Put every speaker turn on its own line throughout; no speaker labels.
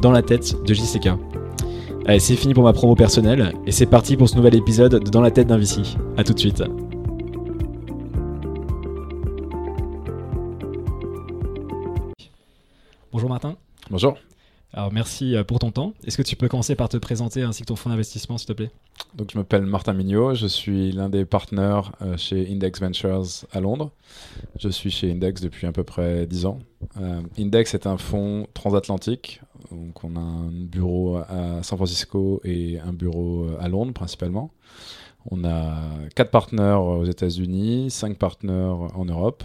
Dans la tête de JCK. Allez, c'est fini pour ma promo personnelle et c'est parti pour ce nouvel épisode de Dans la tête d'un VC. A tout de suite. Bonjour Martin.
Bonjour.
Alors merci euh, pour ton temps. Est-ce que tu peux commencer par te présenter ainsi que ton fonds d'investissement s'il te plaît?
Donc je m'appelle Martin Mignot, je suis l'un des partenaires euh, chez Index Ventures à Londres. Je suis chez Index depuis à peu près 10 ans. Euh, Index est un fonds transatlantique. Donc on a un bureau à San Francisco et un bureau à Londres principalement. On a quatre partenaires aux États-Unis, cinq partenaires en Europe.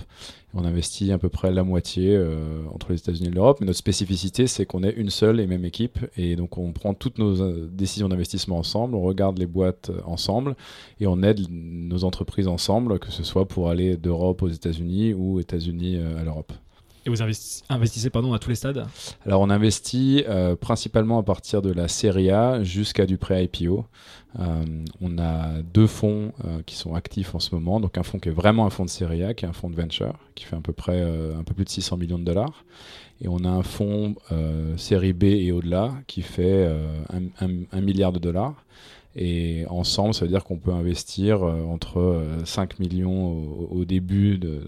On investit à peu près la moitié euh, entre les États-Unis et l'Europe. Mais notre spécificité, c'est qu'on est une seule et même équipe. Et donc, on prend toutes nos euh, décisions d'investissement ensemble, on regarde les boîtes euh, ensemble et on aide nos entreprises ensemble, que ce soit pour aller d'Europe aux États-Unis ou États-Unis à l'Europe.
Vous investissez pardon, à tous les stades?
Alors on investit euh, principalement à partir de la série A jusqu'à du pré-IPO. Euh, on a deux fonds euh, qui sont actifs en ce moment. Donc un fonds qui est vraiment un fonds de série A, qui est un fonds de venture, qui fait à peu près un peu plus de 600 millions de dollars. Et on a un fonds série B et au-delà qui fait un, milliard de dollars. Et ensemble, ça veut dire qu'on peut investir euh, entre 5 euh, millions au, début de,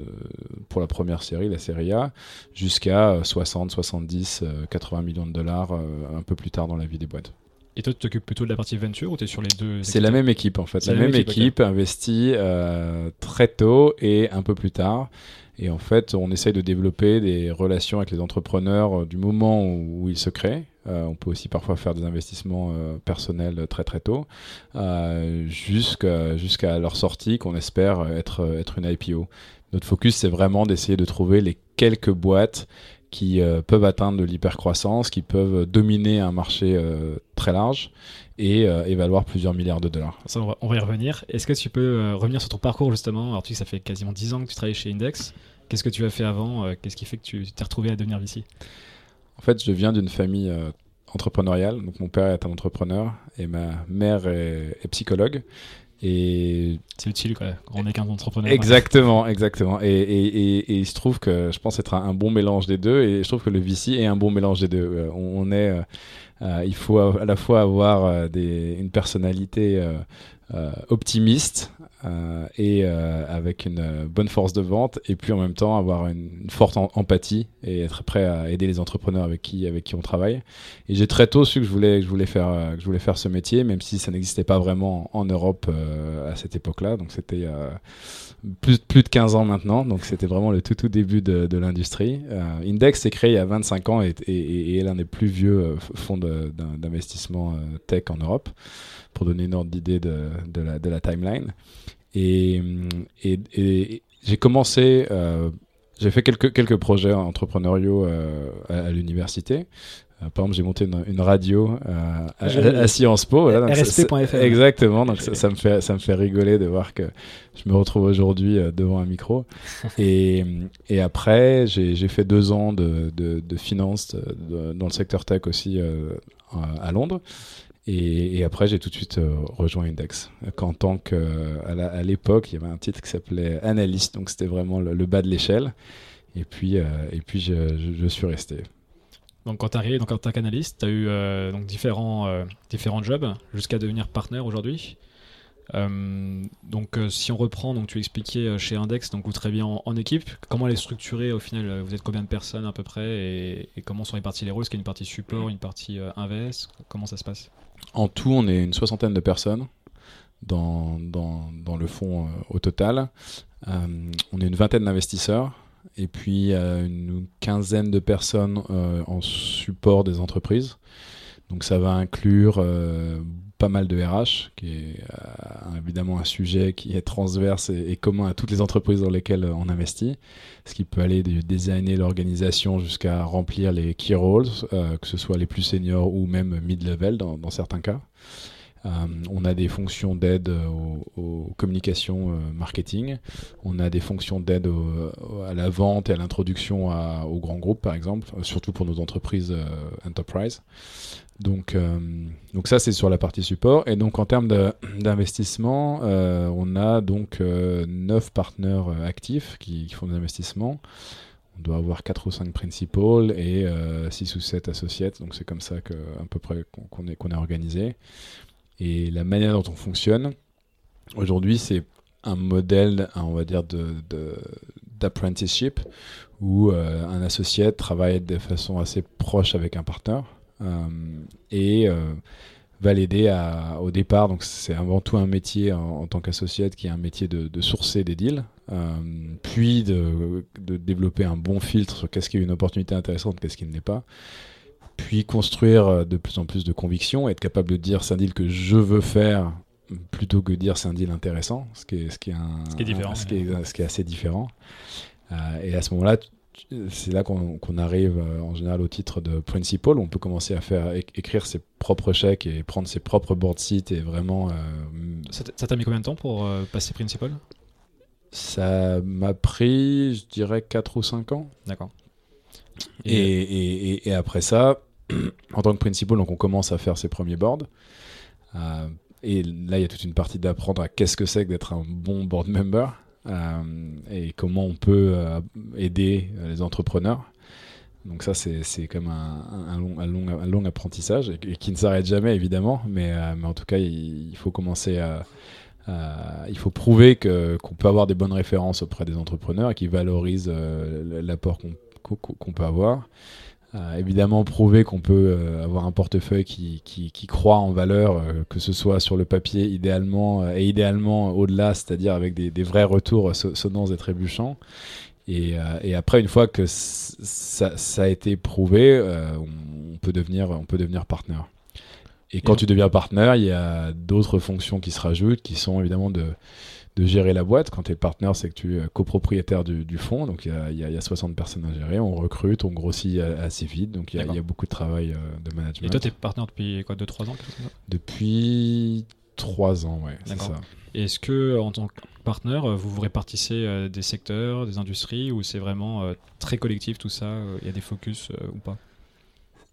pour la première série, la série A, jusqu'à 60, 70, 80 millions de dollars euh, un peu plus tard dans la vie des boîtes.
Et toi, tu t'occupes plutôt de la partie venture ou tu es sur les deux
C'est la même équipe en fait. La, même, équipe, investit très tôt et un peu plus tard. Et en fait, on essaye de développer des relations avec les entrepreneurs du moment où ils se créent. Euh, on peut aussi parfois faire des investissements euh, personnels très très tôt, euh, jusqu'à leur sortie qu'on espère être, une IPO. Notre focus, c'est vraiment d'essayer de trouver les quelques boîtes qui peuvent atteindre de l'hypercroissance, qui peuvent dominer un marché très large et, valoir plusieurs milliards de dollars.
Ça, on, va, y revenir. Est-ce que tu peux revenir sur ton parcours justement? Alors tu sais ça fait quasiment 10 ans que tu travailles chez Index. Qu'est-ce que tu as fait avant? Qu'est-ce qui fait que tu t'es retrouvé à devenir VC
en fait, je viens d'une famille euh, entrepreneuriale. Donc, mon père est un entrepreneur et ma mère est, psychologue. Et
c'est utile quoi, on est qu'un entrepreneur.
Exactement, exactement. Et, et, il se trouve que je pense être un, bon mélange des deux. Et je trouve que le VC est un bon mélange des deux. Euh, on, est, euh, il faut à, la fois avoir des, une personnalité optimiste euh, et euh, avec une euh, bonne force de vente et puis en même temps avoir une, forte empathie et être prêt à aider les entrepreneurs avec qui avec qui on travaille. Et j'ai très tôt su que je voulais que je voulais faire que je voulais faire ce métier même si ça n'existait pas vraiment en Europe à cette époque-là. Donc c'était plus, plus de 15 ans maintenant, donc c'était vraiment le tout tout début de, de l'industrie. Index s'est créé il y a 25 ans et, et, est l'un des plus vieux fonds d'investissement tech en Europe, pour donner une ordre d'idée de, de, la, de la timeline. Et, et, j'ai commencé, euh, j'ai fait quelques, quelques projets entrepreneuriaux euh, à, l'université. Euh, par exemple, j'ai monté une, radio à, à, Sciences Po.
Voilà, RSP.fr.
Exactement. Donc ça, me fait, ça me fait rigoler de voir que je me retrouve aujourd'hui devant un micro. et, et après, j'ai fait deux ans de, de, de finance dans le secteur tech aussi à Londres. Et, après, j'ai tout de suite euh, rejoint Index. Qu'en tant qu'à l'époque, il y avait un titre qui s'appelait analyste, donc c'était vraiment le, bas de l'échelle. Et puis, euh, et puis je, suis resté.
Donc quand tu arrivé en tant qu'analyste, tu as eu euh, donc différents, différents jobs jusqu'à devenir partenaire aujourd'hui? Donc si on reprend, donc tu expliquais chez Index, donc vous travaillez en, en, équipe. Comment elle est structurée au final? Vous êtes combien de personnes à peu près? Et, comment sont répartis les rôles? Est-ce qu'il y a une partie support, une partie invest Comment ça se passe?
En tout, on est une soixantaine de personnes dans, le fonds euh, au total. Euh, on est une vingtaine d'investisseurs et puis une quinzaine de personnes euh, en support des entreprises. Donc ça va inclure pas mal de RH, qui est euh, évidemment un sujet qui est transverse et, commun à toutes les entreprises dans lesquelles on investit, ce qui peut aller de designer l'organisation jusqu'à remplir les key roles, euh, que ce soit les plus seniors ou même mid-level dans, certains cas. Euh, on a des fonctions d'aide aux, communications marketing. On a des fonctions d'aide à la vente et à l'introduction aux grands groupes, par exemple, surtout pour nos entreprises enterprise. Donc, euh, donc ça, c'est sur la partie support. Et donc, en termes d'investissement, euh, on a donc euh, 9 partenaires euh, actifs qui, font des investissements. On doit avoir 4 ou 5 principals et 6 ou 7 associates. Donc, c'est comme ça que, à peu près qu'on est, est organisé. Et la manière dont on fonctionne, aujourd'hui, c'est un modèle, on va dire, de, d'apprenticeship où un associé travaille de façon assez proche avec un partenaire. Euh, et euh, va l'aider au départ. Donc c'est avant tout un métier en, tant qu'associé qui est un métier de, sourcer des deals, euh, puis de, développer un bon filtre sur qu'est-ce qui est une opportunité intéressante, qu'est-ce qui ne l'est pas, puis construire de plus en plus de convictions, être capable de dire c'est un deal que je veux faire plutôt que dire c'est un deal intéressant, ce qui est, ce qui est, un,
ce qui est, différent,
ce qui est, ce qui est assez différent. et à ce moment-là, c'est là qu'on arrive euh, en général au titre de principal. On peut commencer à faire écrire ses propres chèques et prendre ses propres board seats et vraiment. Euh,
ça t'a mis combien de temps pour euh, passer principal?
Ça m'a pris, je dirais, 4 ou 5 ans.
D'accord.
Et, et, et, après ça, en tant que principal, donc on commence à faire ses premiers boards. et là, il y a toute une partie d'apprendre à qu'est-ce que c'est que d'être un bon board member. Euh, et comment on peut euh, aider euh, les entrepreneurs. Donc ça, c'est comme un, un, long, apprentissage et, qui ne s'arrête jamais, évidemment. Mais, mais, en tout cas, il, faut commencer à... il faut prouver qu'on peut avoir des bonnes références auprès des entrepreneurs et qui valorisent l'apport qu'on peut avoir. Euh, évidemment prouver qu'on peut euh, avoir un portefeuille qui, qui, qui croit en valeur, euh, que ce soit sur le papier idéalement et idéalement au-delà, c'est-à-dire avec des, des, vrais retours sonnants et trébuchants. Et, et, après, une fois que ça, ça, a été prouvé, on, peut devenir, on peut devenir partenaire. Et quand tu deviens partenaire, il y a d'autres fonctions qui se rajoutent, qui sont évidemment de de gérer la boîte. Quand tu es partenaire, c'est que tu es copropriétaire du, du fonds. Donc il y, y a, 60 personnes à gérer. On recrute, on grossit assez vite. Donc il y, a beaucoup de travail euh, de management.
Et toi, tu es partenaire depuis quoi 2-3 ans
Depuis 3 ans, ouais. C'est ça.
Est-ce que en tant que partenaire, vous vous répartissez euh, des secteurs, des industries, ou c'est vraiment euh, très collectif tout ça Il y a des focus ou pas?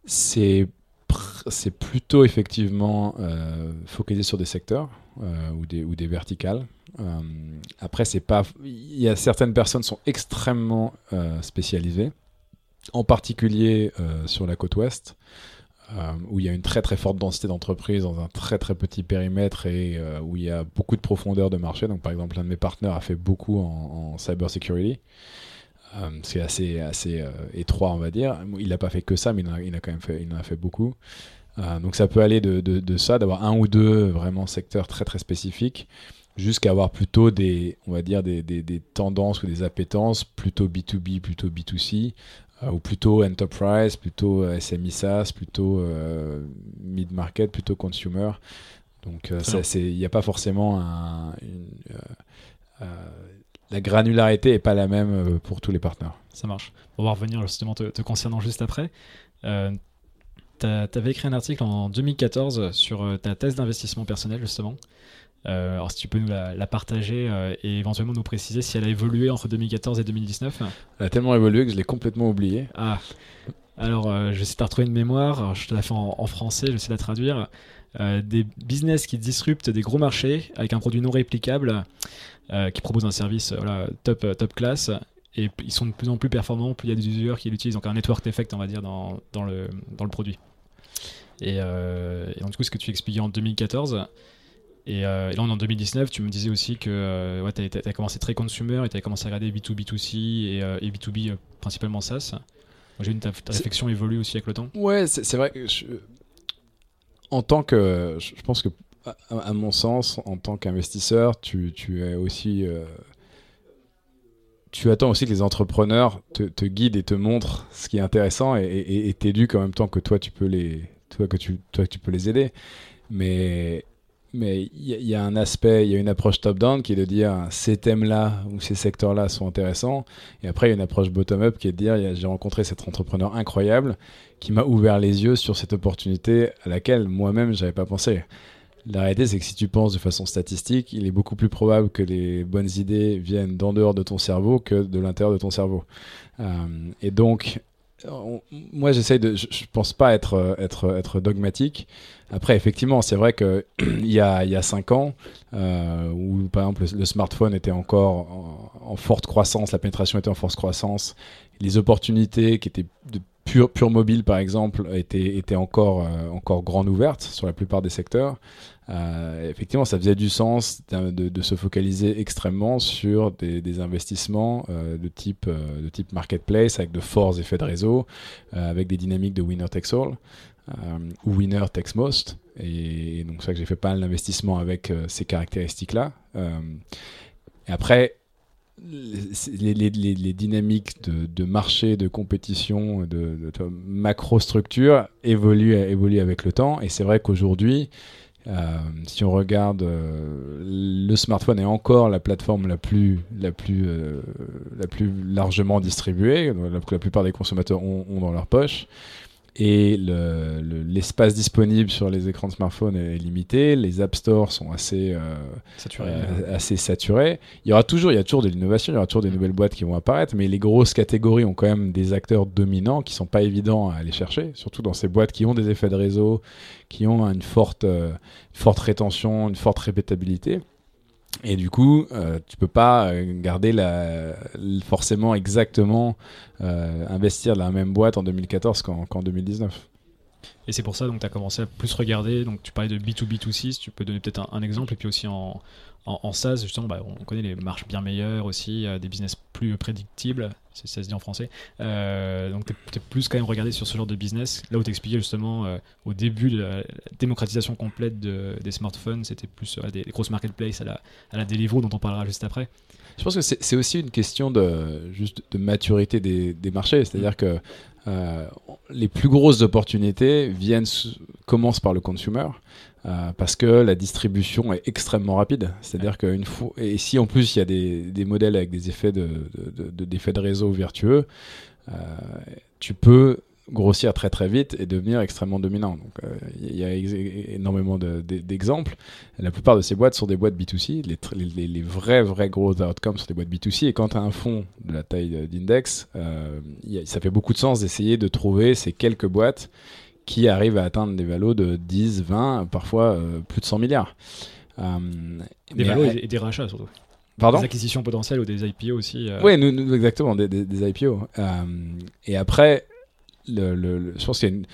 C'est c'est plutôt effectivement focalisé sur des secteurs ou, des, ou des verticales. Euh, après, c'est pas. Il y a certaines personnes sont extrêmement euh, spécialisées, en particulier euh, sur la côte ouest. où il y a une très très forte densité d'entreprises dans un très très petit périmètre et où il y a beaucoup de profondeur de marché. Donc par exemple, un de mes partenaires a fait beaucoup en, en cyber security. c'est assez, assez étroit, on va dire. Il n'a pas fait que ça, mais il a quand même fait, il en a fait beaucoup. Donc ça peut aller de, de, de ça, d'avoir un ou deux vraiment secteurs très très spécifiques, jusqu'à avoir plutôt des, on va dire, des, des, des, tendances ou des appétences plutôt B2B, plutôt B2C, euh, ou plutôt enterprise, plutôt euh, SMI SaaS, plutôt euh, mid-market, plutôt consumer. Donc il n'y a pas forcément un, la granularité n'est pas la même pour tous les partenaires.
Ça marche. On va revenir justement te, concernant juste après. Tu avais écrit un article en 2014 sur ta thèse d'investissement personnel justement. Euh, alors si tu peux nous la, partager euh, et éventuellement nous préciser si elle a évolué entre 2014 et 2019.
Elle a tellement évolué que je l'ai complètement oublié.
Ah. Alors euh, je sais de retrouver une mémoire, je te la fais en, français, je sais la traduire. des business qui disruptent des gros marchés avec un produit non réplicable, qui propose un service top, top class et ils sont de plus en plus performants, plus il y a des utilisateurs qui l'utilisent, donc un network effect on va dire dans, dans, le, dans le produit. Et, et, donc du coup ce que tu expliquais en 2014, euh, et, là, en 2019, tu me disais aussi que euh, ouais, tu as, commencé très consumer et tu as commencé à regarder B2B, B2C et, euh, B2B principalement SaaS. J'ai vu que ta, réflexion évolue aussi avec le temps.
Ouais, c'est vrai que en tant que. Je pense que, à, mon sens, en tant qu'investisseur, tu, tu, es aussi. Tu attends aussi que les entrepreneurs te, guident et te montrent ce qui est intéressant et t'éduquent en même temps que toi, tu peux les toi que tu, toi, tu peux les aider. Mais mais il y, a un aspect, il y a une approche top-down qui est de dire ces thèmes-là ou ces secteurs-là sont intéressants. Et après, il y a une approche bottom-up qui est de dire j'ai rencontré cet entrepreneur incroyable qui m'a ouvert les yeux sur cette opportunité à laquelle moi-même j'avais pas pensé. La réalité, c'est que si tu penses de façon statistique, il est beaucoup plus probable que les bonnes idées viennent d'en dehors de ton cerveau que de l'intérieur de ton cerveau. Euh, et donc, moi, j'essaye de. Je, pense pas être, être, être dogmatique. Après, effectivement, c'est vrai qu'il y a, il y a cinq ans, euh, où par exemple le, smartphone était encore en, forte croissance, la pénétration était en forte croissance, les opportunités qui étaient de pure, mobile, par exemple, encore, euh, encore grandes ouvertes sur la plupart des secteurs. Euh, effectivement, ça faisait du sens de, se focaliser extrêmement sur des, investissements euh, de, type, marketplace avec de forts effets de réseau, avec des dynamiques de winner takes all ou winner takes most. Et, donc, c'est ça que j'ai fait pas mal d'investissements avec ces caractéristiques-là. et après, les, dynamiques de, marché, de compétition, de, de macro-structure évoluent, avec le temps. Et c'est vrai qu'aujourd'hui, euh, si on regarde, euh, le smartphone est encore la plateforme la plus, euh, largement distribuée, que la plupart des consommateurs ont dans leur poche et l'espace disponible sur les écrans de smartphone est limité. Les App Store sont assez, euh, saturés, euh, assez saturés. Il y aura toujours, il y a toujours de l'innovation, il y aura toujours des nouvelles boîtes qui vont apparaître, mais les grosses catégories ont quand même des acteurs dominants qui sont pas évidents à aller chercher, surtout dans ces boîtes qui ont des effets de réseau, qui ont une forte, euh, forte rétention, une forte répétabilité. Et du coup, euh, tu peux pas euh, garder la, forcément exactement euh, investir la même boîte en 2014 qu'en 2019.
Et c'est pour ça que tu as commencé à plus regarder. Donc tu parlais de B2B2C, tu peux donner peut-être un, exemple. Et puis aussi en, en, SaaS, justement, bah, on connaît les marches bien meilleures aussi, euh, des business plus prédictibles, ça se dit en français. Euh, donc, tu es, plus quand même regardé sur ce genre de business. Là où tu expliquais justement euh, au début la démocratisation complète des smartphones, c'était plus des, grosses marketplaces à la, à la Deliveroo, dont on parlera juste après.
Je pense que c'est aussi une question de, juste de maturité des, des marchés. C'est-à-dire que les plus grosses opportunités viennent, commencent par le consumer. Euh, parce que la distribution est extrêmement rapide. C'est-à-dire qu'une fois, et si en plus il y a des, des modèles avec des effets de, de, d'effets de réseau vertueux, euh, tu peux grossir très très vite et devenir extrêmement dominant. Donc euh, il y a énormément d'exemples. La plupart de ces boîtes sont des boîtes B2C. Les, les, les vrais vrais gros outcomes sont des boîtes B2C. Et quand tu as un fonds de la taille d'index, ça fait beaucoup de sens d'essayer de trouver ces quelques boîtes qui arrivent à atteindre des valos de 10, 20, parfois euh, plus de 100 milliards.
Euh, des valos et des rachats surtout.
Pardon?
Des acquisitions potentielles ou des IPO aussi.
Euh. Oui, nous, exactement, des, des, IPO. et après, je pense une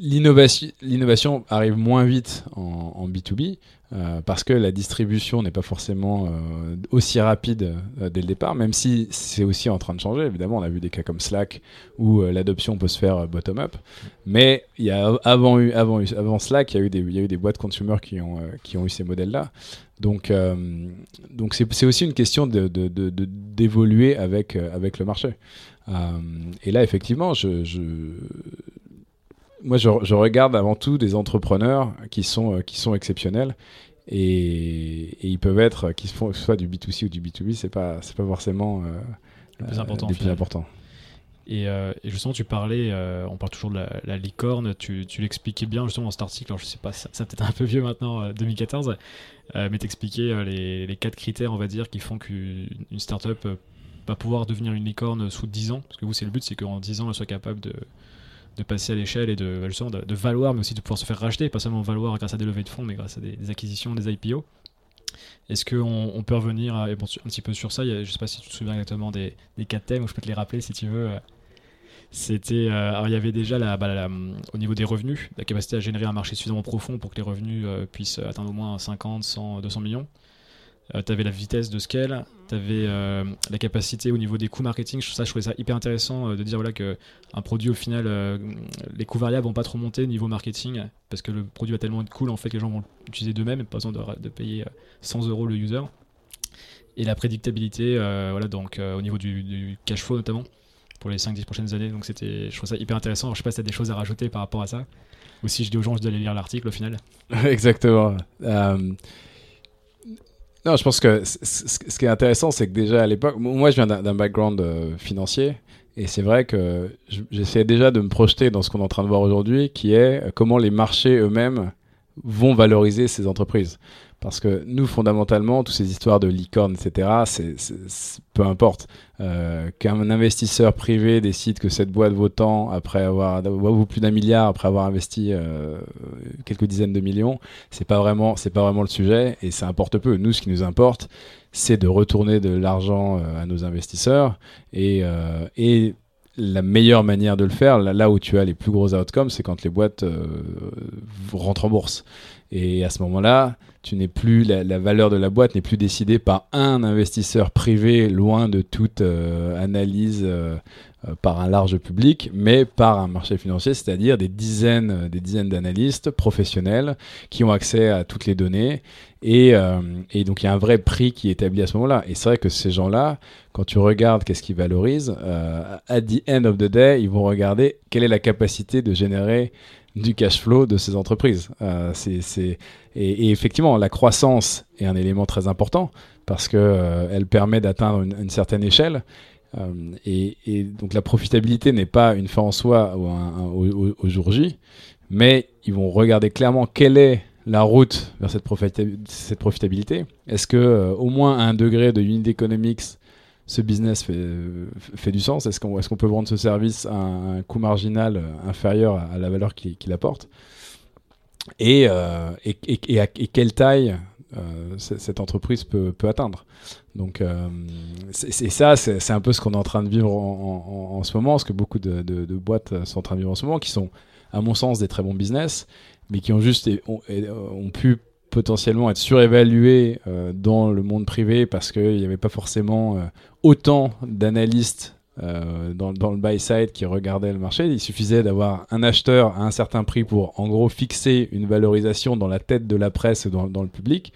L'innovation arrive moins vite en, en B2B euh, parce que la distribution n'est pas forcément euh, aussi rapide euh, dès le départ, même si c'est aussi en train de changer. Évidemment, on a vu des cas comme Slack où l'adoption peut se faire bottom-up. Mais y a avant, avant, Slack, il y, a eu des, boîtes consumer qui ont, qui ont eu ces modèles-là. Donc, c'est aussi une question d'évoluer avec le marché. Et là, effectivement, je, je moi, je, regarde avant tout des entrepreneurs qui sont, euh, qui sont exceptionnels. Et, ils peuvent être, qu'ils font soit du B2C ou du B2B, c'est pas, c'est pas forcément euh,
le plus important.
Le plus important.
Et, euh, et, justement, tu parlais, on parle toujours de la, licorne, tu, tu l'expliquais bien justement dans cet article, alors je sais pas, ça, ça peut-être un peu vieux maintenant, 2014, mais t'expliquais les, les quatre critères, on va dire, qui font qu'une startup pouvoir devenir une licorne sous 10 ans, parce que vous, c'est le but, c'est qu'en 10 ans, elle soit capable de, de passer à l'échelle et de, de, valoir, mais aussi de pouvoir se faire racheter, pas seulement valoir grâce à des levées de fonds, mais grâce à des, acquisitions, des IPO. Est-ce qu'on on peut revenir un petit peu sur ça? Je ne sais pas si tu te souviens exactement des, des quatre thèmes, ou je peux te les rappeler si tu veux. C'était, euh, alors il y avait déjà la, bah, au niveau des revenus, la capacité à générer un marché suffisamment profond pour que les revenus euh, puissent atteindre au moins 50, 100, 200 millions. Euh, tu avais la vitesse de scale, tu avais euh, la capacité au niveau des coûts marketing. Ça, je trouvais ça hyper intéressant euh, de dire voilà, que un produit, au final, les coûts variables vont pas trop monter au niveau marketing parce que le produit va tellement être cool en fait que les gens vont l'utiliser d'eux-mêmes, pas besoin de, payer 100 euros le user. Et la prédictabilité, voilà, donc au niveau du, cash flow notamment. pour les 5-10 prochaines années. Donc je trouve ça hyper intéressant. Alors, je sais pas si tu as des choses à rajouter par rapport à ça. Ou si je dis aux gens je dois aller lire l'article au final.
Exactement. Euh, non, je pense que ce qui est intéressant, c'est que déjà à l'époque, moi je viens d'un background euh, financier. Et c'est vrai que j'essayais déjà de me projeter dans ce qu'on est en train de voir aujourd'hui, qui est comment les marchés eux-mêmes vont valoriser ces entreprises. Parce que nous, fondamentalement, toutes ces histoires de licorne, etc., c'est, peu importe. Euh, qu'un investisseur privé décide que cette boîte vaut tant après avoir vaut plus d'un milliard après avoir investi euh, quelques dizaines de millions, c'est pas vraiment c'est pas vraiment le sujet et ça importe peu. Nous, ce qui nous importe, c'est de retourner de l'argent euh, à nos investisseurs et, et la meilleure manière de le faire, là, où tu as les plus gros outcomes, c'est quand les boîtes rentrent en bourse. Et à ce moment-là, tu n'es plus la, valeur de la boîte n'est plus décidée par un investisseur privé loin de toute euh, analyse euh, euh, par un large public, mais par un marché financier, c'est-à-dire des dizaines, des dizaines d'analystes professionnels qui ont accès à toutes les données. Et, donc il y a un vrai prix qui est établi à ce moment-là. Et c'est vrai que ces gens-là, quand tu regardes qu'est-ce qu'ils valorisent, at the end of the day, ils vont regarder quelle est la capacité de générer du cash flow de ces entreprises. Euh, c'est, et, effectivement, la croissance est un élément très important parce qu'elle euh, permet d'atteindre une, certaine échelle. Euh, et, donc la profitabilité n'est pas une fin en soi au, au, jour J, mais ils vont regarder clairement quelle est la route vers cette, profitabilité. Est-ce que au moins un degré de unit economics ce business fait, du sens? Est-ce qu'on peut vendre ce service à un, coût marginal inférieur à, la valeur qu'il apporte? Et, euh, et, quelle taille euh, cette entreprise peut, atteindre? Donc, euh, c'est ça, c'est un peu ce qu'on est en train de vivre en, ce moment, ce que beaucoup de, boîtes sont en train de vivre en ce moment, qui sont, à mon sens, des très bons business, mais qui ont juste ont, ont pu potentiellement être surévalué euh, dans le monde privé parce qu'il n'y avait pas forcément euh, autant d'analystes euh, dans, le buy side qui regardaient le marché. Il suffisait d'avoir un acheteur à un certain prix pour en gros fixer une valorisation dans la tête de la presse et dans, le public.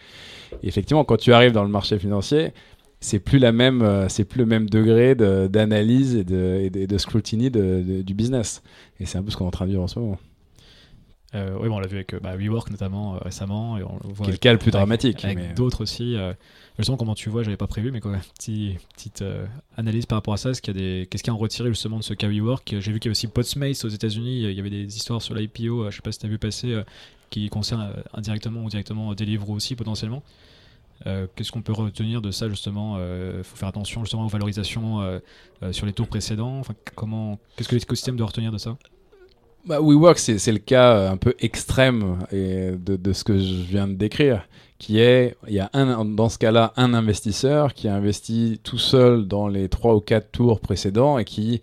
Effectivement, quand tu arrives dans le marché financier, c'est plus la même, c'est plus le même degré d'analyse et de, et de, scrutiny du business. Et c'est un peu ce qu'on est en train de vivre en ce moment.
Euh, oui, bon, on l'a vu avec euh, bah, WeWork notamment euh, récemment. Et on
le voit le plus dramatique.
Avec d'autres aussi. justement, comment tu vois, j'avais pas prévu, mais quoi, petit, petite analyse par rapport à ça. Qu'est-ce qu'il y a qu'est-ce en retiré justement de ce cas WeWork? J'ai vu qu'il y avait aussi Podsmace aux États-Unis. Il y avait des histoires sur l'IPO, je sais pas si tu as vu passer, qui concernent indirectement ou directement Deliveroo aussi potentiellement. Qu'est-ce qu'on peut retenir de ça justement Il faut faire attention justement aux valorisations sur les tours précédents. Enfin, comment Qu'est-ce que l'écosystème doit retenir de ça?
Bah, WeWork, c'est le cas euh, un peu extrême de, de, ce que je viens de décrire, qui est, il y a dans ce cas-là un investisseur qui a investi tout seul dans les trois ou quatre tours précédents et qui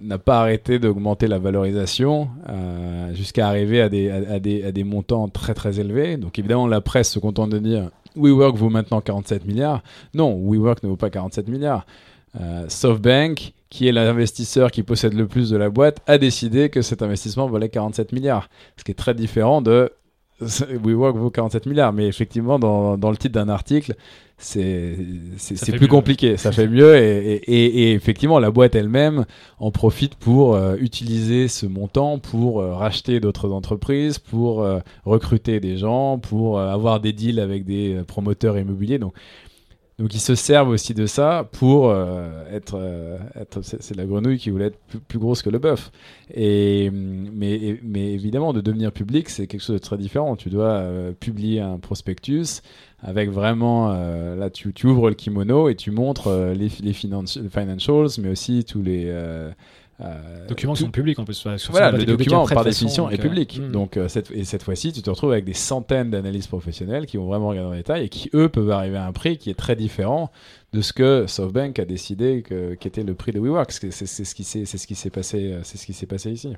n'a pas arrêté d'augmenter la valorisation euh, jusqu'à arriver à des, à, des, à des montants très très élevés. Donc évidemment, la presse se contente de dire WeWork vaut maintenant 47 milliards. Non, WeWork ne vaut pas 47 milliards. Euh, SoftBank qui est l'investisseur qui possède le plus de la boîte, a décidé que cet investissement valait 47 milliards. Ce qui est très différent de WeWork vaut 47 milliards. Mais effectivement, dans, dans le titre d'un article, c'est plus compliqué. Ça fait mieux. Et, et, et, effectivement, la boîte elle-même en profite pour euh, utiliser ce montant pour euh, racheter d'autres entreprises, pour euh, recruter des gens, pour avoir des deals avec des promoteurs immobiliers. Donc, donc ils se servent aussi de ça pour euh, être, euh, être c'est la grenouille qui voulait être plus, grosse que le bœuf. Et mais, évidemment de devenir public c'est quelque chose de très différent. Tu dois euh, publier un prospectus avec vraiment là tu, tu, ouvres le kimono et tu montres les, les financials mais aussi tous les
euh, documents sont publics en plus.
voilà, le document par définition est public. Hmm. Donc euh, cette, et cette fois-ci, tu te retrouves avec des centaines d'analystes professionnels qui vont vraiment regarder en détail et qui eux peuvent arriver à un prix qui est très différent de ce que SoftBank a décidé qu'était le prix de WeWork. C'est ce qui s'est ce passé ici.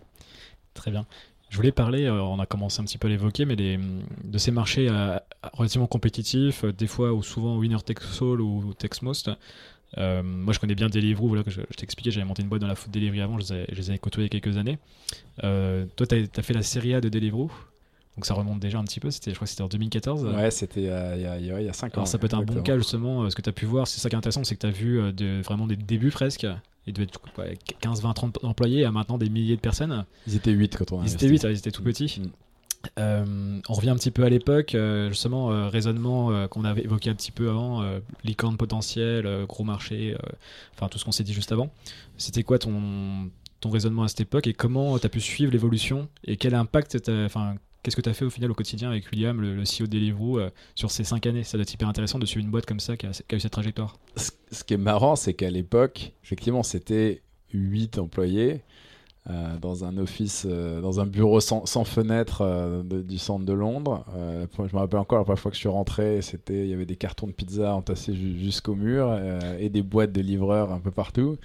Très bien. Je voulais parler, euh, on a commencé un petit peu à l'évoquer, mais de ces marchés relativement compétitifs, des fois ou souvent winner takes all ou takes most. Euh, moi, je connais bien Deliveroo, voilà, que je, je t'expliquais, j'avais monté une boîte dans la food delivery avant, je les, ai, côtoyés quelques années. Euh, toi, tu as, fait la série A de Deliveroo donc ça remonte déjà un petit peu, je crois que c'était en 2014.
Ouais, c'était il y a, il y a 5 ans.
Alors ça peut être un bon cas justement, euh, ce que tu as pu voir, c'est ça qui est intéressant, c'est que tu as vu de, vraiment des débuts presque, ils devaient être quoi, 15, 20, 30 employés à maintenant des milliers de personnes.
Ils étaient 8 quand on a
Ils étaient 8, ils étaient tout petits.
Mm.
Euh, on revient un petit peu à l'époque, euh, justement, euh, raisonnement qu'on avait évoqué un petit peu avant, licorne potentiel, euh, gros marché, enfin tout ce qu'on s'est dit juste avant. C'était quoi ton, ton raisonnement à cette époque et comment tu as pu suivre l'évolution et quel impact, enfin, qu'est-ce que tu as fait au final au quotidien avec William, le, CEO de Deliveroo, sur ces 5 années? Ça doit être hyper intéressant de suivre une boîte comme ça qui a, qui a eu cette trajectoire.
Ce ce qui est marrant, c'est qu'à l'époque, effectivement, c'était 8 employés euh, dans un office, euh, dans un bureau sans, sans fenêtre euh, du centre de Londres. Je me rappelle encore la première fois que je suis rentré, c'était il y avait des cartons de pizza entassés ju- jusqu'au mur et des boîtes de livreurs un peu partout.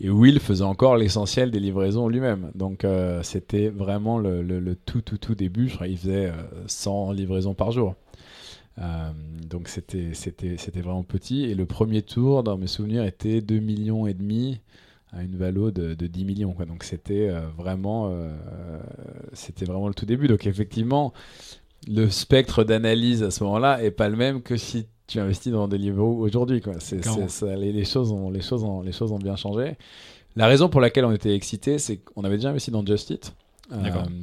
Et Will faisait encore l'essentiel des livraisons lui-même. Donc c'était vraiment le, tout, tout, tout début. Je crois qu'il faisait euh, 100 livraisons par jour. Donc c'était vraiment petit et le premier tour dans mes souvenirs était 2 millions et demi à une valo de, de 10 millions quoi. donc c'était euh, vraiment euh, c'était vraiment le tout début donc effectivement le spectre d'analyse à ce moment-là est pas le même que si tu investis dans Deliveroo aujourd'hui quoi c'est,
Clairement.
c'est- ça- les, les choses ont les choses ont les choses ont bien changé la raison pour laquelle on était excité c'est qu'on avait déjà investi dans Just
D'accord.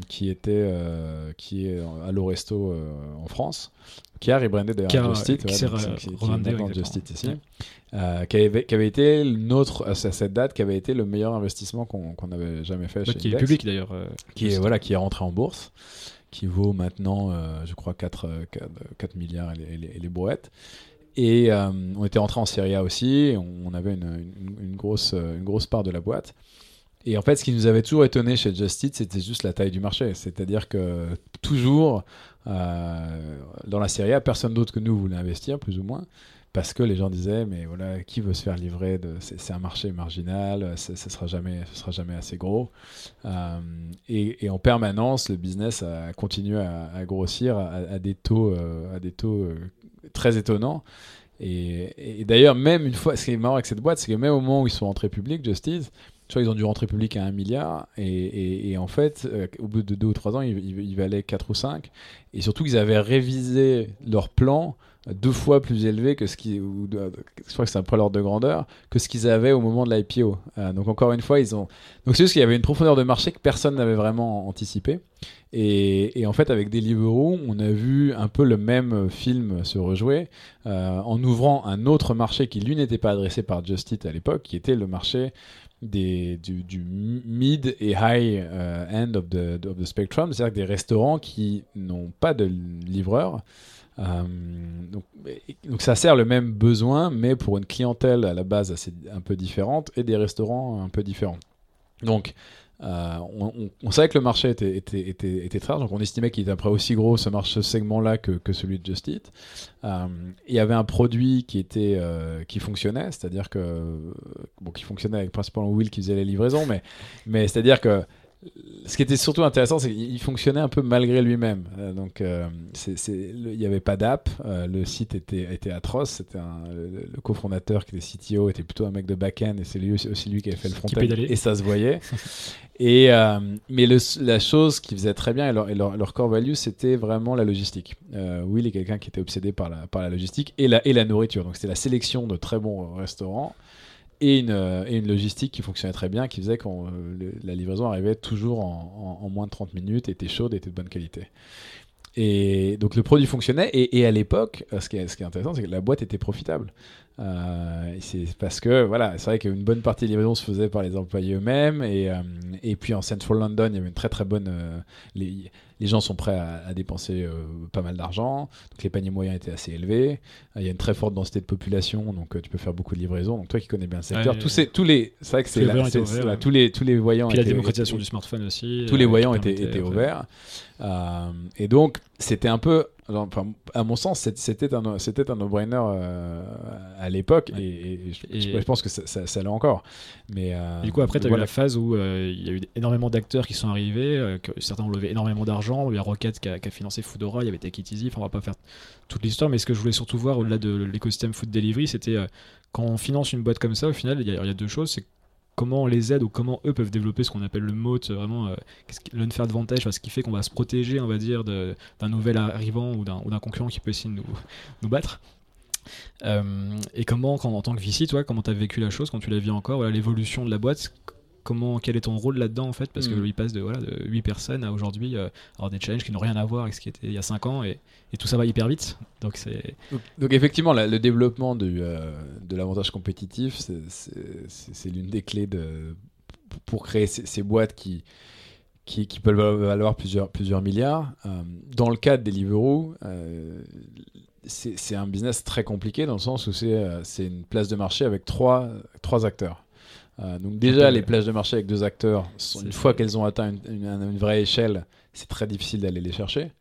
Qui était euh, qui est à l'Oresto euh, en France. Qui a rebrandé d'ailleurs Just Eat,
qui
ouais, qui-
ouais,
ici,
Ouais.
euh, avait, été notre à cette date qui avait été le meilleur investissement qu'on avait jamais fait
Boîte
chez
qui est public d'ailleurs. euh,
qui est voilà qui est rentré en bourse qui vaut maintenant euh, je crois 4, euh, 4, 4 milliards et les, et les- et les brouettes. Et euh, on était rentré en Serie A aussi on, on avait une, une- une grosse, euh, une grosse part de la boîte et en fait ce qui nous avait toujours étonné chez Just Eat c'était juste la taille du marché c'est à dire que toujours euh, dans la Serie A personne d'autre que nous voulait investir plus ou moins parce que les gens disaient mais voilà qui veut se faire livrer c'est un marché marginal ce sera jamais sera jamais assez gros euh, et, en permanence, le business a continué à, grossir à, des taux, euh, à des taux très étonnants. Et, et d'ailleurs, même une fois, ce qui est marrant avec cette boîte, c'est que même au moment où ils sont rentrés publics, Justice, tu vois, ils ont dû rentrer public à 1 milliard. Et, en fait, euh, au bout de 2 ou 3 ans, ils, ils- ils valaient 4 ou 5. Et surtout qu'ils avaient révisé leur plan deux fois plus élevé que ce qui, je crois que c'est un peu l'ordre de grandeur, que ce qu'ils avaient au moment de l'IPO. Euh, donc encore une fois, ils ont, donc c'est juste qu'il y avait une profondeur de marché que personne n'avait vraiment anticipé. Et, en fait, avec Deliveroo, on a vu un peu le même film se rejouer euh, en ouvrant un autre marché qui, lui, n'était pas adressé par Just Eat à l'époque, qui était le marché des, du, mid et high euh, end of the, of the spectrum, c'est-à-dire des restaurants qui n'ont pas de livreur. Euh, donc, donc ça sert le même besoin, mais pour une clientèle à la base assez, un peu différente et des restaurants un peu différents. Donc, euh, on, savait que le marché était, était, était, très large, donc on estimait qu'il était à peu près aussi gros ce, marché, segment-là que, que celui de Just Eat. Euh, il y avait un produit qui, était, euh, qui fonctionnait, c'est-à-dire que. Bon, qui fonctionnait avec principalement Will qui faisait les livraisons, mais, mais c'est-à-dire que. Ce qui était surtout intéressant, c'est qu'il fonctionnait un peu malgré lui-même. Euh, donc, euh, c'est- c'est- le- il n'y avait pas d'app, euh, le site était, était atroce. C'était un- le, le cofondateur qui était CTO était plutôt un mec de back-end et c'est lui aussi, aussi lui qui avait fait le front-end et ça se voyait. Et, mais le- la chose qui faisait très bien et leur, et leur, leur core value, c'était vraiment la logistique. Will est quelqu'un qui était obsédé par la, par la logistique et la, et la nourriture. Donc c'était la sélection de très bons restaurants et une, euh, et une logistique qui fonctionnait très bien, qui faisait que la livraison arrivait toujours en, moins de 30 minutes, était chaude, était de bonne qualité. Et donc le produit fonctionnait et, à l'époque, euh, ce qui est intéressant, c'est que la boîte était profitable. Euh, c'est parce que voilà, c'est vrai qu'une bonne partie des livraisons se faisait par les employés eux-mêmes et, euh, et puis en Central London, il y avait une très très bonne. euh, les, les gens sont prêts à, à dépenser pas mal d'argent, donc les paniers moyens étaient assez élevés. Il y a une très forte densité de population, donc tu peux faire beaucoup de livraisons. Donc toi qui connais bien le secteur,
Ouais,
tous ces, tous les, c'est vrai que c'est
ouais.
tous les tous les voyants
Puis la démocratisation
étaient-
du smartphone aussi.
tous les voyants étaient, ouverts. Et donc, c'était un peu, enfin, à mon sens, c'était un, c'était un no-brainer euh, à l'époque. Et, et je,
Et-
je- je pense que ça, ça, ça l'est encore. Mais, euh,
du coup, après, tu as eu la phase où euh, il y a eu énormément d'acteurs qui sont arrivés, que certains ont levé énormément d'argent. Il y a Rocket qui a, qui a financé Foodora, il y avait Take It Easy. Enfin, on va pas faire toute l'histoire, mais ce que je voulais surtout voir au-delà de l'écosystème food delivery, c'était quand on finance une boîte comme ça, au final, il y, y a deux choses. C'est comment on les aide ou comment eux peuvent développer ce qu'on appelle le moat, euh, vraiment euh, l'unfair advantage, ce qui fait qu'on va se protéger, on va dire, d'un nouvel arrivant ou d'un concurrent qui peut essayer de nous, battre.
Euh, et comment, en tant que VC, toi, comment tu as vécu la chose, quand tu l'as vu encore, l'évolution de la boîte comment, quel est ton rôle là-dedans en fait Parce que
Mm.
lui passe de, voilà, de 8 personnes à aujourd'hui euh, avoir des challenges qui n'ont rien à voir avec ce qui était il y a 5 ans et, et tout ça va hyper vite. Donc c'est
Donc, donc effectivement, la- le développement du, euh, de l'avantage compétitif, c'est- c'est c'est- c'est l'une des clés de, pour créer ces, ces boîtes qui, qui, qui peuvent valoir plusieurs, plusieurs milliards. Euh, dans le cas de Deliveroo, euh, c'est c'est un business très compliqué dans le sens où c'est euh, c'est une place de marché avec trois, trois acteurs. Euh, donc déjà, les places de marché avec deux acteurs, sont- une fois qu'elles ont atteint une, une- une vraie échelle, c'est très difficile d'aller les chercher.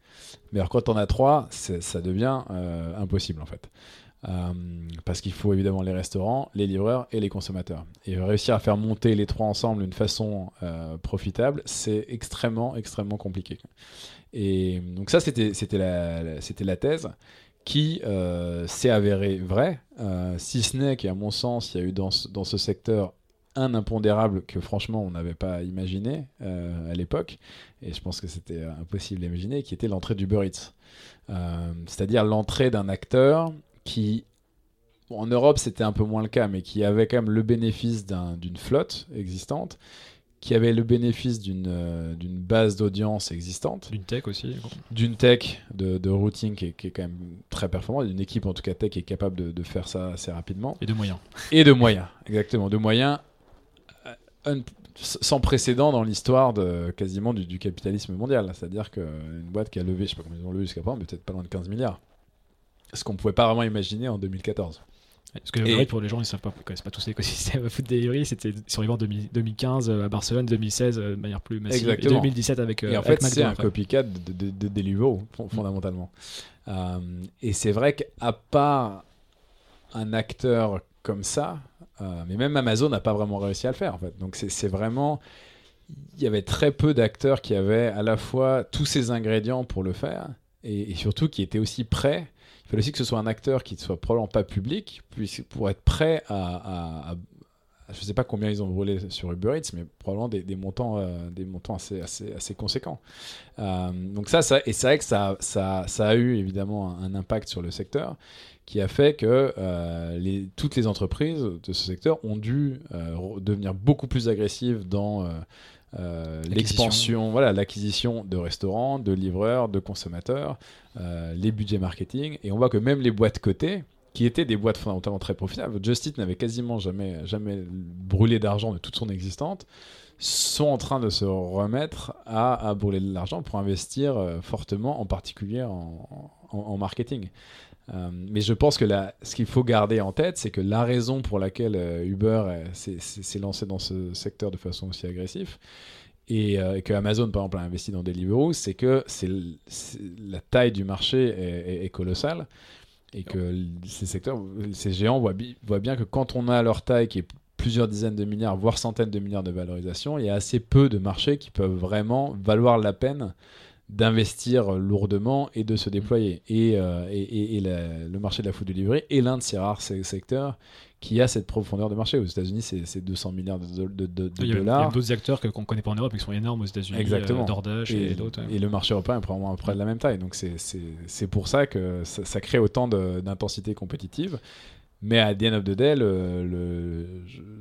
Mais alors quand on a trois, ça devient euh, impossible en fait. Euh, parce qu'il faut évidemment les restaurants, les livreurs et les consommateurs. Et réussir à faire monter les trois ensemble d'une façon profitable, c'est extrêmement, extrêmement compliqué. Et donc ça, c'était la, la- la thèse qui s'est avérée vraie, si ce n'est qu'à mon sens, il y a eu dans ce, dans ce secteur un impondérable que franchement on n'avait pas imaginé euh, à l'époque, et je pense que c'était impossible d'imaginer, qui était l'entrée du Eats. Euh, C'est-à-dire l'entrée d'un acteur qui, en Europe c'était un peu moins le cas, mais qui avait quand même le bénéfice d'un- d'une flotte existante, qui avait le bénéfice d'une euh, base d'audience existante,
d'une tech aussi.
d'une tech de, de routing qui est, qui est quand même très performante, d'une équipe en tout cas tech qui est capable de, de faire ça assez rapidement,
Et de moyens.
et de moyens, exactement, de moyens sans précédent dans l'histoire de quasiment du, du capitalisme mondial. C'est-à-dire qu'une boîte qui a levé, je sais pas combien ils ont levé jusqu'à présent, mais peut-être pas loin de 15 milliards. Ce qu'on pouvait pas vraiment imaginer en 2014.
Parce que
Et-
pour les gens, ils savent pas, ils connaissent pas tous l'écosystème food delivery. C'était ils sont arrivés en 2000 2015 euh, à Barcelone, 2016 euh, de manière plus massive, et 2017 avec. euh,
et en
avec
fait, c'est un copycat de, de, de Deliveroo, fon- fondamentalement. Euh, et c'est vrai qu'à part un acteur comme ça, euh, mais même Amazon n'a pas vraiment réussi à le faire. Donc c'est vraiment... Il y avait très peu d'acteurs qui avaient à la fois tous ces ingrédients pour le faire, et, surtout qui étaient aussi prêts. Il fallait aussi que ce soit un acteur qui ne soit probablement pas public, pour être prêt à, je ne sais pas combien ils ont brûlé sur Uber Eats, mais probablement des, montants, euh, des montants assez, conséquents. Euh, donc ça, et c'est vrai que ça, ça, a eu évidemment un impact sur le secteur qui a fait que euh, les, toutes les entreprises de ce secteur ont dû euh, devenir beaucoup plus agressives dans euh, l'expansion, voilà, l'acquisition de restaurants, de livreurs, de consommateurs, les budgets marketing. Et on voit que même les boîtes cotées, qui étaient des boîtes fondamentalement très profitables, Just Eat n'avait quasiment jamais, jamais brûlé d'argent de toute son existence, sont en train de se remettre à, à brûler de l'argent pour investir fortement, en particulier en, en- en marketing. Euh, mais je pense que la- ce qu'il faut garder en tête, c'est que la raison pour laquelle euh, Uber euh, s'est- lancé dans ce secteur de façon aussi agressive, et, euh, que Amazon, par exemple, a investi dans Deliveroo, c'est que c'est la taille du marché est, est- est colossale et que ces secteurs, ces géants voient, bi- voient bien que quand on a leur taille qui est plusieurs dizaines de milliards, voire centaines de milliards de valorisation, il y a assez peu de marchés qui peuvent vraiment valoir la peine d'investir lourdement et de se déployer. Et, euh, et- et- et la- le marché de la food delivery est l'un de ces rares se- secteurs qui a cette profondeur de marché. Aux États-unis, c'est c'est 200 milliards de, do- de- de- de
Il y a, il y a
dollars.
d'autres acteurs qu'on connaît pas en Europe et qui sont énormes aux États-Unis.
Exactement.
euh, DoorDash et, d'autres. ouais.
et le marché européen est probablement à peu près de la même taille. Donc c'est- pour ça que ça, ça crée autant d'intensité compétitive. Mais à the end of the day, le, le-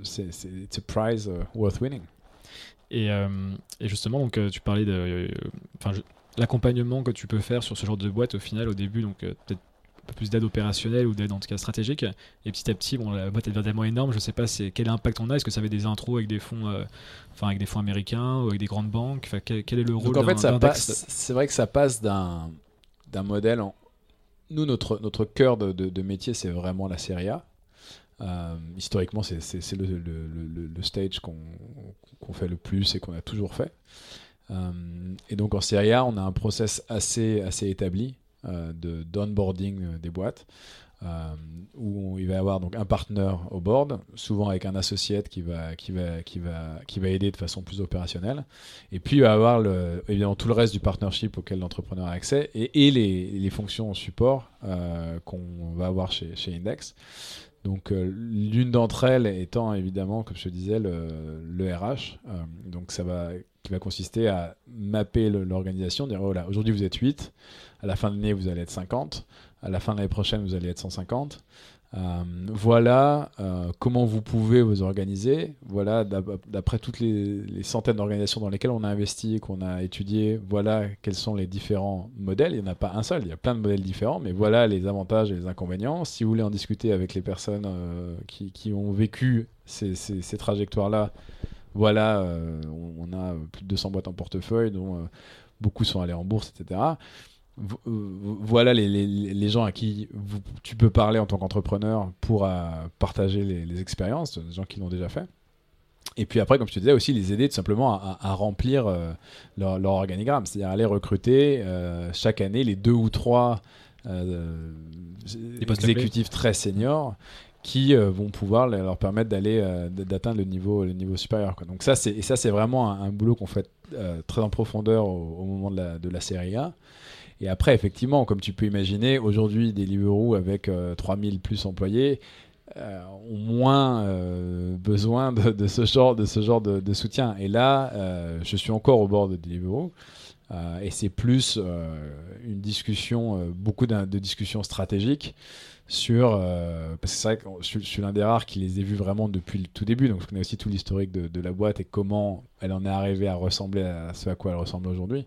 c'est a prize uh, worth winning.
Et, euh, et justement, donc, euh, tu parlais de euh, enfin, l'accompagnement que tu peux faire sur ce genre de boîte au final, au début, donc euh, peut-être un peu plus d'aide opérationnelle ou d'aide en tout cas stratégique. Et petit à petit, bon, la boîte elle devient tellement énorme, je sais pas c'est quel impact on a. Est-ce que ça avait des intros avec des fonds, euh, enfin avec des fonds américains ou avec des grandes banques? Enfin, quel, quel est le rôle
Donc en fait, ça passe- c'est vrai que ça passe d'un d'un modèle. En... Nous, notre, notre cœur de, de- de métier, c'est vraiment la série A. Euh, historiquement, c'est c'est- c'est le, le- le- le stage qu'on qu'on fait le plus et qu'on a toujours fait. Euh, et donc en série A, on a un process assez, assez établi euh, de d'onboarding euh, des boîtes. où il va y avoir donc un partenaire au board, souvent avec un associate qui va, qui va, qui va, qui va aider de façon plus opérationnelle. Et puis il va y avoir évidemment tout le reste du partnership auquel l'entrepreneur a accès et, et les, les fonctions support qu'on va avoir chez, chez Index. Donc l'une d'entre elles étant évidemment, comme je te disais, le, le RH. donc ça va qui va consister à mapper l'organisation, dire voilà, aujourd'hui vous êtes 8, à la fin de l'année vous allez être 50, à la fin de l'année prochaine vous allez être 150. Euh, voilà euh, comment vous pouvez vous organiser. Voilà, d'après toutes les, centaines d'organisations dans lesquelles on a investi, qu'on a étudié, voilà quels sont les différents modèles. Il n'y en a pas un seul, il y a plein de modèles différents, mais voilà les avantages et les inconvénients. Si vous voulez en discuter avec les personnes euh, qui, ont vécu ces trajectoires-là, voilà, on, on, a plus de 200 boîtes en portefeuille, dont beaucoup sont allés en bourse, etc voilà les, gens à qui tu peux parler en tant qu'entrepreneur pour euh, partager les, expériences, des gens qui l'ont déjà fait. Et puis après, comme je te disais, aussi les aider tout simplement à, remplir euh, leur, organigramme, c'est-à-dire aller recruter euh, chaque année les deux ou trois exécutifs très seniors qui vont pouvoir leur permettre d'aller d'atteindre le niveau le niveau supérieur donc ça c'est et ça c'est vraiment un, boulot qu'on fait très en profondeur au, moment de la, de la série A et après, effectivement, comme tu peux imaginer, aujourd'hui, des Deliveroo avec 3000 euh, plus employés euh, ont moins euh, besoin de, ce genre, de, ce genre de, soutien. Et là, je suis encore au bord de Deliveroo. et c'est plus une discussion, beaucoup de discussions stratégiques sur. parce que c'est vrai que je, suis l'un des rares qui les ai vus vraiment depuis le tout début, donc je connais aussi tout l'historique de, la boîte et comment elle en est arrivée à ressembler à ce à quoi elle ressemble aujourd'hui.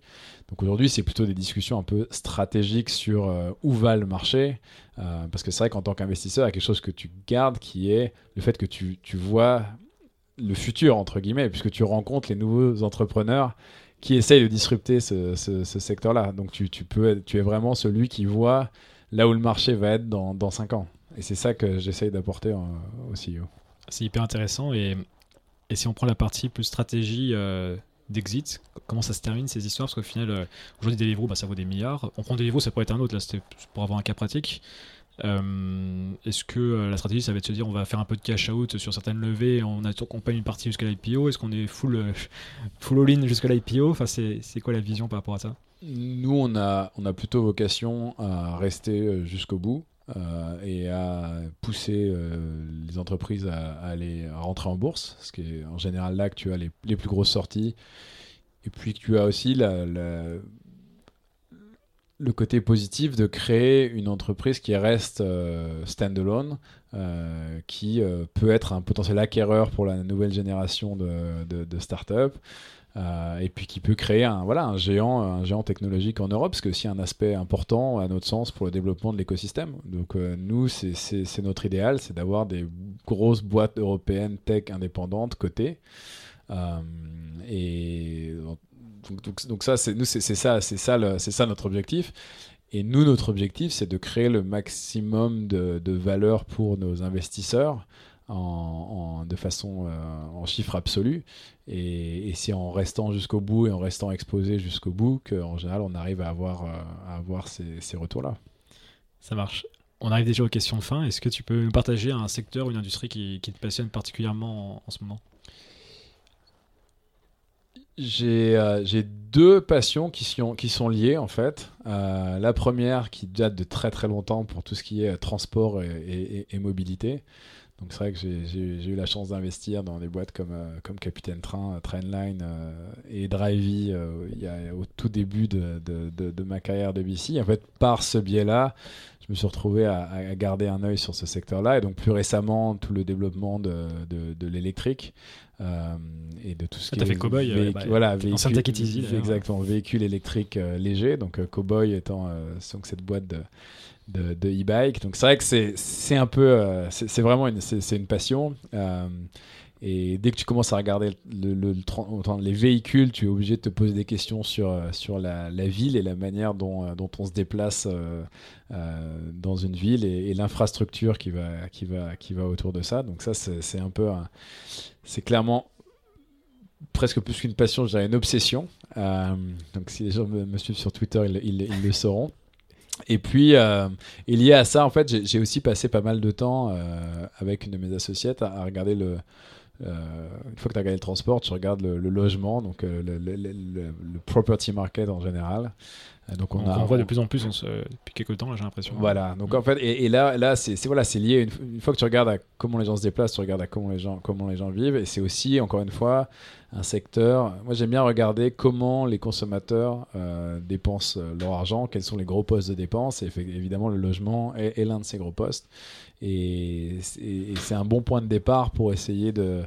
Donc aujourd'hui, c'est plutôt des discussions un peu stratégiques sur euh, où va le marché. Euh, parce que c'est vrai qu'en tant qu'investisseur, il y a quelque chose que tu gardes qui est le fait que tu, tu vois le futur, entre guillemets, puisque tu rencontres les nouveaux entrepreneurs qui essayent de disrupter ce, ce, secteur-là. Donc tu, tu, peux, tu es vraiment celui qui voit là où le marché va être dans, dans 5 ans. Et c'est ça que j'essaye d'apporter euh, au CEO.
C'est hyper intéressant. Et, et, si on prend la partie plus stratégie d'exit Comment ça se termine ces histoires? Parce qu'au final, euh, aujourd'hui, Deliveroo, bah, ça vaut des milliards. On prend Deliveroo, ça pourrait être un autre, là, c'était pour avoir un cas pratique. Euh, est-ce que euh, la stratégie, ça va être de se dire on va faire un peu de cash out sur certaines levées, on accompagne une partie jusqu'à l'IPO Est-ce qu'on est full, full all-in jusqu'à l'IPO enfin, c'est, quoi la vision par rapport à ça?
Nous, on a, on a plutôt vocation à rester jusqu'au bout. Euh, et à pousser euh, les entreprises à, aller rentrer en bourse, ce qui est en général là que tu as les, plus grosses sorties. Et puis que tu as aussi le côté positif de créer une entreprise qui reste euh, standalone, qui peut être un potentiel acquéreur pour la nouvelle génération de startups. Euh, et puis qui peut créer un, voilà, un, géant, un géant technologique en Europe, ce qui est aussi un aspect important à notre sens pour le développement de l'écosystème. Donc euh, nous, c'est notre idéal, c'est d'avoir des grosses boîtes européennes tech indépendantes cotées. Euh, et donc, donc, ça, c'est nous, c'est ça, c'est ça, c'est ça notre objectif. Et nous, notre objectif, c'est de créer le maximum de, de valeur pour nos investisseurs en, de façon euh, en chiffre absolu. Et, c'est en restant jusqu'au bout et en restant exposé jusqu'au bout qu'en général on arrive à avoir, euh, à avoir ces, ces retours-là.
Ça marche. On arrive déjà aux questions de fin. Est-ce que tu peux nous partager un secteur ou une industrie qui, qui te passionne particulièrement en, ce moment?
Euh, j'ai deux passions qui sont, qui sont liées en fait. la première qui date de très très longtemps pour tout ce qui est transport et, et mobilité. Donc c'est vrai que j'ai eu la chance d'investir dans des boîtes comme, euh, comme Capitaine Train, Trainline euh, et Drivey euh, il y a, au tout début de, de, de, ma carrière de BC. En fait, par ce biais-là, je me suis retrouvé à, à garder un œil sur ce secteur-là. Et donc plus récemment, tout le développement de, de l'électrique et de tout ce
ah, qui est... fait Cowboy,
bah, voilà,
véhicule,
exactement, véhicule électrique léger. Donc Cowboy étant donc cette boîte de de, e-bike. Donc c'est vrai que c'est un peu, euh, c'est vraiment une, c'est une passion. Euh, et dès que tu commences à regarder le, les véhicules, tu es obligé de te poser des questions sur, euh, sur la, ville et la manière dont, dont on se déplace dans une ville et, l'infrastructure qui va, qui, va, qui va autour de ça. Donc ça, c'est un peu... C'est clairement presque plus qu'une passion, dirais une obsession. donc si les gens me, suivent sur Twitter, ils le sauront. Et puis, euh, lié à ça, en fait, j'ai aussi passé pas mal de temps euh, avec une de mes associates à, regarder le. Euh, une fois que tu as regardé le transport, tu regardes le, logement, donc euh, le, le, property market en général.
donc on, a, voit de plus en plus depuis quelques temps, j'ai l'impression.
Voilà, donc en fait, et, là, là c'est voilà, lié. Une, fois que tu regardes à comment les gens se déplacent, tu regardes à comment les gens, comment les gens vivent, et c'est aussi, encore une fois, un secteur. Moi, j'aime bien regarder comment les consommateurs euh, dépensent leur argent, quels sont les gros postes de dépenses, et évidemment, le logement est, l'un de ces gros postes. Et, c'est un bon point de départ pour essayer de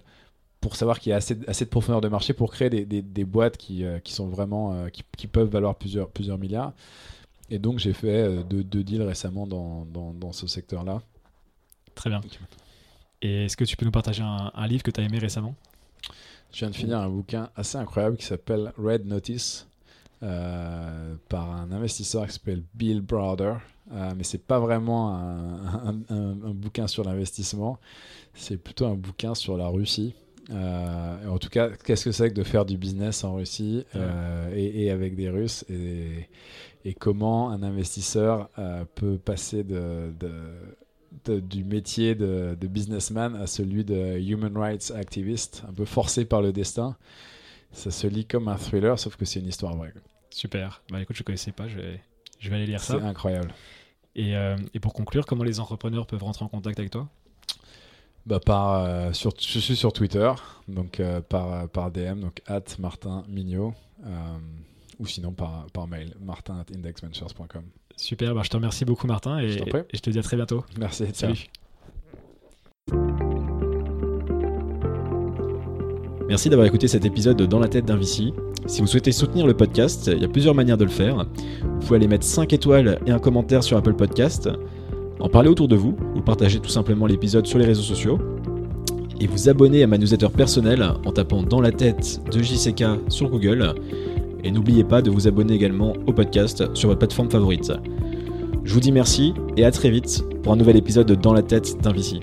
pour savoir qu'il y a assez, assez, de profondeur de marché pour créer des, des, boîtes qui, euh, qui, sont vraiment euh, qui, qui, peuvent valoir plusieurs, plusieurs milliards. Et donc j'ai fait euh, deux, deux, deals récemment dans, dans, dans ce secteur-là.
Très bien. Et est-ce que tu peux nous partager un, livre que tu as aimé récemment?
Je viens de finir un bouquin assez incroyable qui s'appelle Red Notice par un investisseur qui s'appelle Bill Browder. Mais c'est pas vraiment un, un, un bouquin sur l'investissement, c'est plutôt un bouquin sur la Russie. Euh, en tout cas, qu'est-ce que c'est que de faire du business en Russie euh, et, avec des Russes et, et comment un investisseur euh, peut passer de, du métier de, businessman à celui de human rights activist, un peu forcé par le destin. Ça se lit comme un thriller, sauf que c'est une histoire vraie.
Super. Bah écoute, je connaissais pas, je vais, je vais aller lire ça.
C'est incroyable.
Et, et pour conclure, comment les entrepreneurs peuvent rentrer en contact avec toi?
Bah, par, euh, sur, je suis sur Twitter, donc euh, par, euh, par DM, donc at Martin Mignot, ou sinon par, par mail, martin at indexventures.com.
Super, bah, je te remercie beaucoup Martin et je, et je te dis à très bientôt.
Merci,
salut.
Merci d'avoir écouté cet épisode de Dans la tête d'un Vici. Si vous souhaitez soutenir le podcast, il y a plusieurs manières de le faire. Vous pouvez aller mettre 5 étoiles et un commentaire sur Apple Podcast en parler autour de vous, ou partager tout simplement l'épisode sur les réseaux sociaux, et vous abonner à ma newsletter personnelle en tapant dans la tête de JCK sur Google, et n'oubliez pas de vous abonner également au podcast sur votre plateforme favorite. Je vous dis merci et à très vite pour un nouvel épisode de Dans la tête d'un VC.